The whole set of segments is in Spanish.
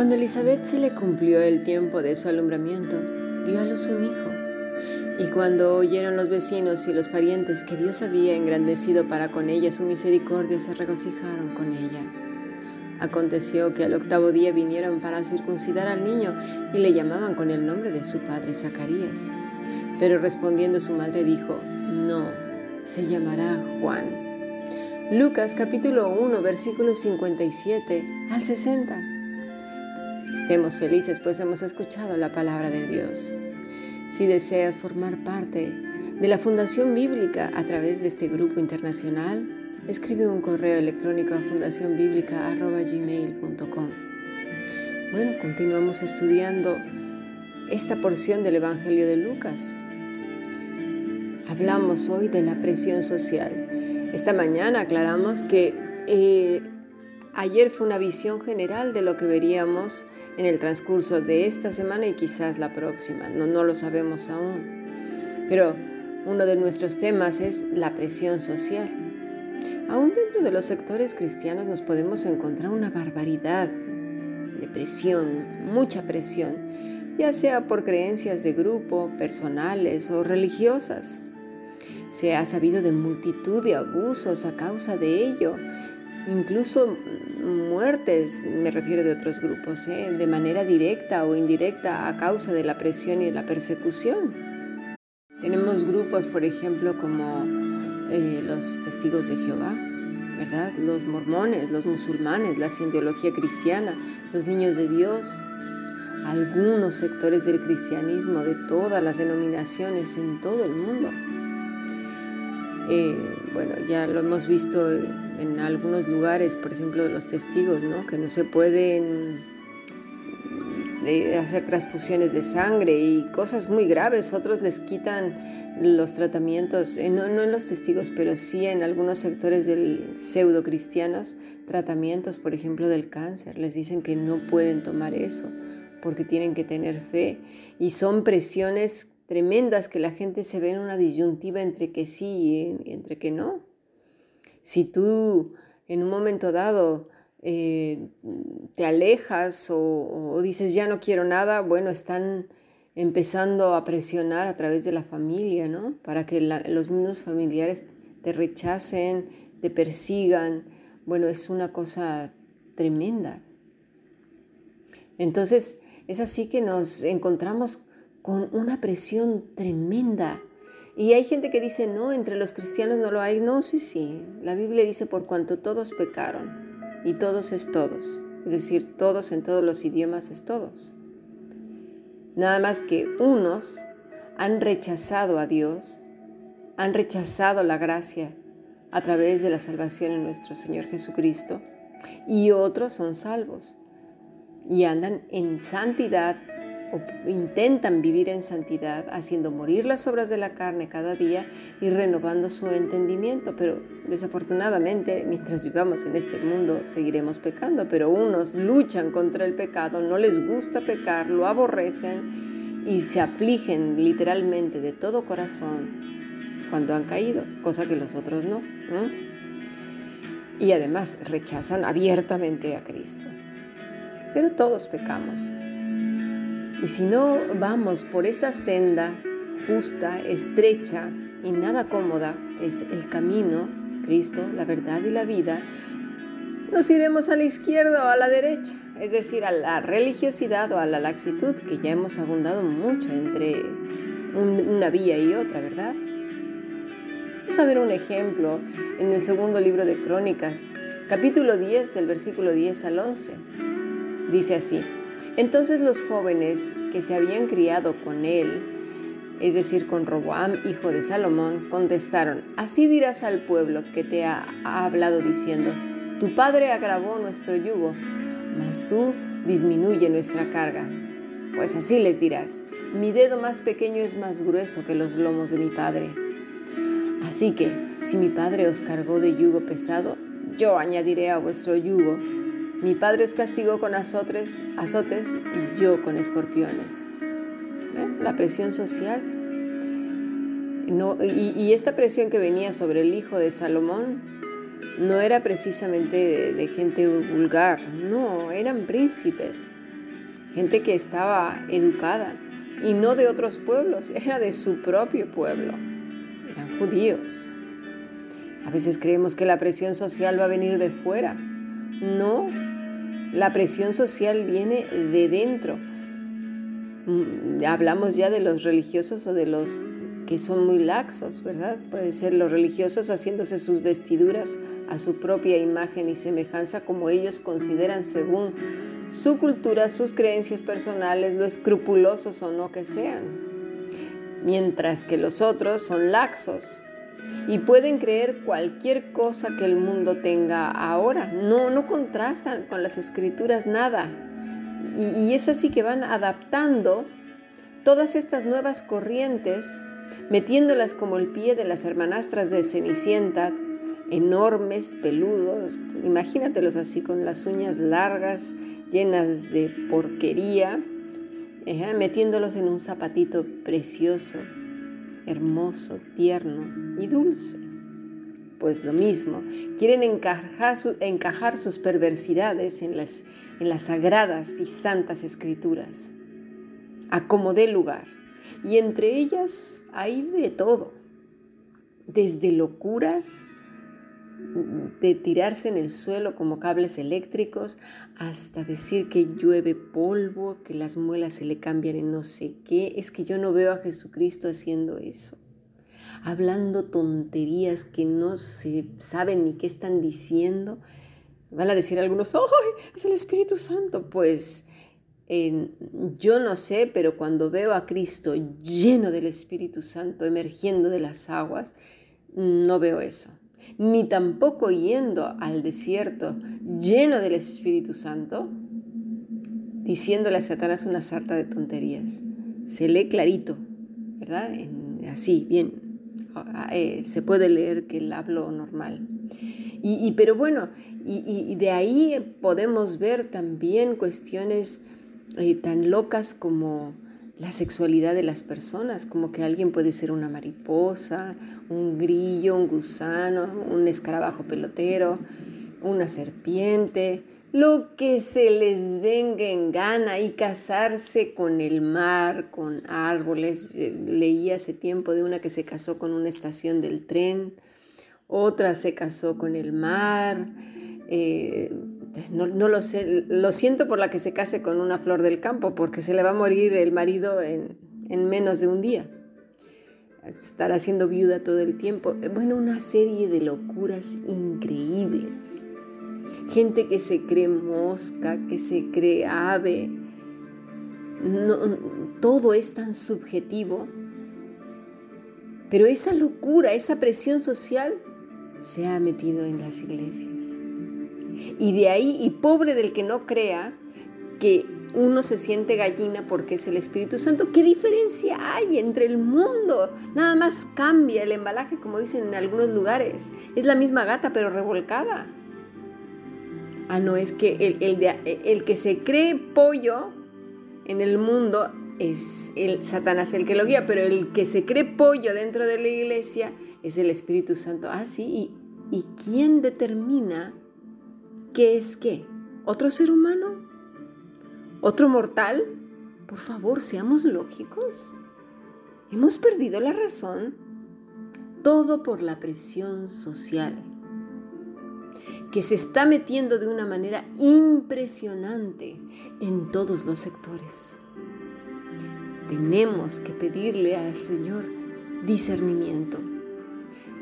Cuando Elizabeth se le cumplió el tiempo de su alumbramiento, dio a luz un hijo. Y cuando oyeron los vecinos y los parientes que Dios había engrandecido para con ella su misericordia, se regocijaron con ella. Aconteció que al octavo día vinieron para circuncidar al niño y le llamaban con el nombre de su padre Zacarías. Pero respondiendo su madre dijo, no, se llamará Juan. Lucas capítulo 1 versículos 57 al 60. Estemos felices pues hemos escuchado la palabra de Dios. Si deseas formar parte de la Fundación Bíblica a través de este grupo internacional, escribe un correo electrónico a fundacionbiblica.gmail.com. Bueno, continuamos estudiando esta porción del Evangelio de Lucas. Hablamos hoy de la presión social. Esta mañana aclaramos que eh, ayer fue una visión general de lo que veríamos en el transcurso de esta semana y quizás la próxima. No, no lo sabemos aún. Pero uno de nuestros temas es la presión social. Aún dentro de los sectores cristianos nos podemos encontrar una barbaridad de presión, mucha presión, ya sea por creencias de grupo, personales o religiosas. Se ha sabido de multitud de abusos a causa de ello incluso muertes, me refiero de otros grupos, ¿eh? de manera directa o indirecta a causa de la presión y de la persecución. Tenemos grupos, por ejemplo, como eh, los testigos de Jehová, ¿verdad? Los mormones, los musulmanes, la cientología cristiana, los niños de Dios, algunos sectores del cristianismo de todas las denominaciones en todo el mundo. Eh, bueno, ya lo hemos visto en algunos lugares, por ejemplo, de los testigos, ¿no? que no se pueden eh, hacer transfusiones de sangre y cosas muy graves. Otros les quitan los tratamientos, eh, no, no, en los testigos, pero sí en algunos sectores del pseudo cristianos, tratamientos, por ejemplo, del cáncer. Les dicen que no pueden tomar eso porque tienen que tener fe. Y son presiones tremendas que la gente se ve en una disyuntiva entre que sí y entre que no. Si tú en un momento dado eh, te alejas o, dices ya no quiero nada, bueno, están empezando a presionar a través de la familia, ¿no? Para que los mismos familiares te rechacen, te persigan. Bueno, es una cosa tremenda. Entonces, es así que nos encontramos con una presión tremenda y hay gente que dice, no, entre los cristianos no lo hay. No, sí, sí. La Biblia dice, por cuanto todos pecaron, y todos es todos. Es decir, todos en todos los idiomas es todos. Nada más que unos han rechazado a Dios, han rechazado la gracia a través de la salvación en nuestro Señor Jesucristo, y otros son salvos y andan en santidad intentan vivir en santidad, haciendo morir las obras de la carne cada día y renovando su entendimiento. Pero desafortunadamente, mientras vivamos en este mundo, seguiremos pecando. Pero unos luchan contra el pecado, no les gusta pecar, lo aborrecen y se afligen literalmente de todo corazón cuando han caído, cosa que los otros no. Y además rechazan abiertamente a Cristo. Pero todos pecamos. Y si no vamos por esa senda justa, estrecha y nada cómoda, es el camino, Cristo, la verdad y la vida, nos iremos a la izquierda o a la derecha, es decir, a la religiosidad o a la laxitud, que ya hemos abundado mucho entre una vía y otra, ¿verdad? Vamos a ver un ejemplo en el segundo libro de Crónicas, capítulo 10 del versículo 10 al 11. Dice así, entonces los jóvenes que se habían criado con él, es decir, con Roboam, hijo de Salomón, contestaron, así dirás al pueblo que te ha, hablado diciendo, tu padre agravó nuestro yugo, mas tú disminuye nuestra carga. Pues así les dirás, mi dedo más pequeño es más grueso que los lomos de mi padre. Así que, si mi padre os cargó de yugo pesado, yo añadiré a vuestro yugo mi padre os castigó con azotes, azotes y yo con escorpiones. La presión social. y, esta presión que venía sobre el hijo de Salomón no era precisamente de, gente vulgar, no, eran príncipes, gente que estaba educada y no de otros pueblos, era de su propio pueblo, eran judíos. A veces creemos que la presión social va a venir de fuera. No, la presión social viene de dentro. Mm, hablamos ya de los religiosos o de los que son muy laxos, ¿verdad? Puede ser los religiosos haciéndose sus vestiduras a su propia imagen y semejanza como ellos consideran según su cultura, sus creencias personales, lo escrupulosos o no que sean. Mientras que los otros son laxos y pueden creer cualquier cosa que el mundo tenga ahora. No, no contrastan con las escrituras nada. Y, es así que van adaptando todas estas nuevas corrientes, metiéndolas como el pie de las hermanastras de Cenicienta, enormes, peludos, imagínatelos así con las uñas largas, llenas de porquería, eh, metiéndolos en un zapatito precioso, hermoso, tierno y dulce. Pues lo mismo, quieren encajar, sus perversidades en las, sagradas y santas escrituras. Acomodé lugar. Y entre ellas hay de todo, desde locuras de tirarse en el suelo como cables eléctricos hasta decir que llueve polvo, que las muelas se le cambian en no sé qué. Es que yo no veo a Jesucristo haciendo eso. Hablando tonterías que no se saben ni qué están diciendo. Van a decir algunos, ¡ay! Es el Espíritu Santo. Pues yo no sé, pero cuando veo a Cristo lleno del Espíritu Santo, emergiendo de las aguas, no veo eso ni tampoco yendo al desierto lleno del Espíritu Santo, diciéndole a Satanás una sarta de tonterías. Se lee clarito, ¿verdad? así, bien. Eh, se puede leer que él habló normal. Y, pero bueno, y, de ahí podemos ver también cuestiones eh, tan locas como la sexualidad de las personas, como que alguien puede ser una mariposa, un grillo, un gusano, un escarabajo pelotero, una serpiente, lo que se les venga en gana y casarse con el mar, con árboles. Eh, leí hace tiempo de una que se casó con una estación del tren, otra se casó con el mar. Eh, no, lo sé, lo siento por la que se case con una flor del campo, porque se le va a morir el marido en, en menos de un día. Estar haciendo viuda todo el tiempo. Bueno, una serie de locuras increíbles. Gente que se cree mosca, que se cree ave. No, todo es tan subjetivo. Pero esa locura, esa presión social se ha metido en las iglesias. Y de ahí, y pobre del que no crea que uno se siente gallina porque es el Espíritu Santo. ¿Qué diferencia hay entre el mundo? Nada más cambia el embalaje, como dicen en algunos lugares. Es la misma gata, pero revolcada. Ah, no, es que el, el que se cree pollo en el mundo es el Satanás el que lo guía, pero el que se cree pollo dentro de la iglesia es el Espíritu Santo. Ah, sí, ¿y, y quién determina ¿Qué es qué? ¿Otro ser humano? ¿Otro mortal? Por favor, seamos lógicos. ¿Hemos perdido la razón? Todo por la presión social, que se está metiendo de una manera impresionante en todos los sectores. Tenemos que pedirle al Señor discernimiento,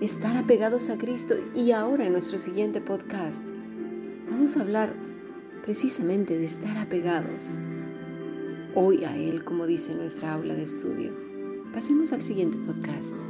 estar apegados a Cristo y ahora en nuestro siguiente podcast vamos a hablar precisamente de estar apegados hoy a Él, como dice nuestra aula de estudio. Pasemos al siguiente podcast.